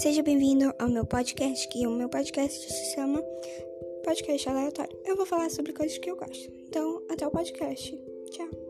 Seja bem-vindo ao meu podcast, que o meu podcast se chama Podcast Aleatório. Eu vou falar sobre coisas que eu gosto. Então, até o podcast. Tchau.